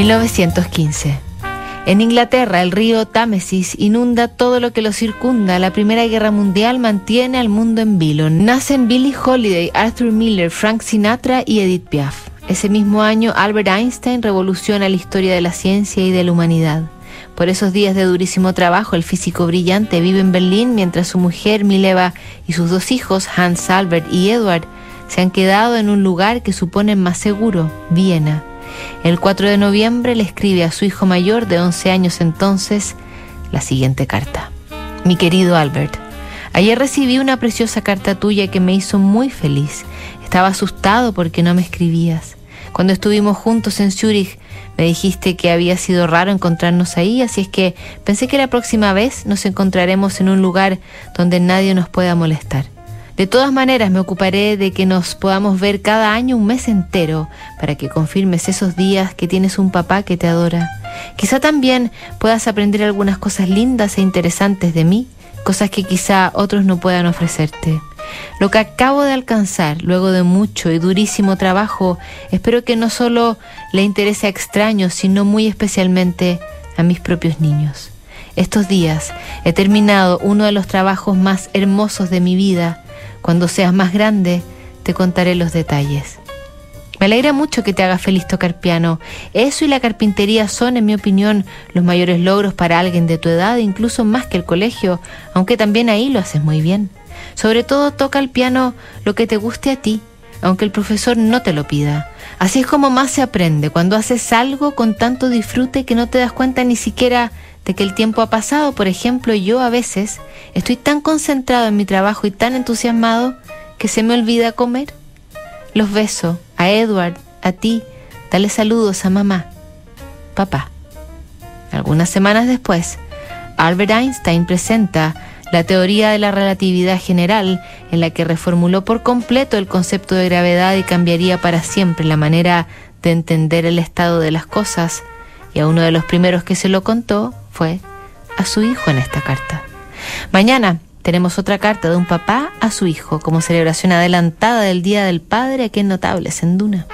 1915. En Inglaterra, el río Támesis inunda todo lo que lo circunda. La Primera Guerra Mundial mantiene al mundo en vilo. Nacen Billie Holiday, Arthur Miller, Frank Sinatra y Edith Piaf. Ese mismo año, Albert Einstein revoluciona la historia de la ciencia y de la humanidad. Por esos días de durísimo trabajo, el físico brillante vive en Berlín mientras su mujer Mileva y sus dos hijos, Hans Albert y Edward, se han quedado en un lugar que suponen más seguro, Viena. El 4 de noviembre le escribe a su hijo mayor de 11 años entonces la siguiente carta. Mi querido Albert, ayer recibí una preciosa carta tuya que me hizo muy feliz. Estaba asustado porque no me escribías. Cuando estuvimos juntos en Zurich, me dijiste que había sido raro encontrarnos ahí, así es que pensé que la próxima vez nos encontraremos en un lugar donde nadie nos pueda molestar. De todas maneras, me ocuparé de que nos podamos ver cada año un mes entero para que confirmes esos días que tienes un papá que te adora. Quizá también puedas aprender algunas cosas lindas e interesantes de mí, cosas que quizá otros no puedan ofrecerte. Lo que acabo de alcanzar luego de mucho y durísimo trabajo, espero que no solo le interese a extraños, sino muy especialmente a mis propios niños. Estos días he terminado uno de los trabajos más hermosos de mi vida, cuando seas más grande, te contaré los detalles. Me alegra mucho que te haga feliz tocar piano. Eso y la carpintería son, en mi opinión, los mayores logros para alguien de tu edad, incluso más que el colegio, aunque también ahí lo haces muy bien. Sobre todo toca el piano lo que te guste a ti, aunque el profesor no te lo pida. Así es como más se aprende, cuando haces algo con tanto disfrute que no te das cuenta ni siquiera de que el tiempo ha pasado. Por ejemplo, yo a veces estoy tan concentrado en mi trabajo y tan entusiasmado que se me olvida comer. Los beso a Edward, a ti, dale saludos a mamá, papá. Algunas semanas después, Albert Einstein presenta la teoría de la relatividad general, en la que reformuló por completo el concepto de gravedad y cambiaría para siempre la manera de entender el estado de las cosas, y a uno de los primeros que se lo contó fue a su hijo en esta carta. Mañana tenemos otra carta de un papá a su hijo como celebración adelantada del Día del Padre aquí en Notables en Duna.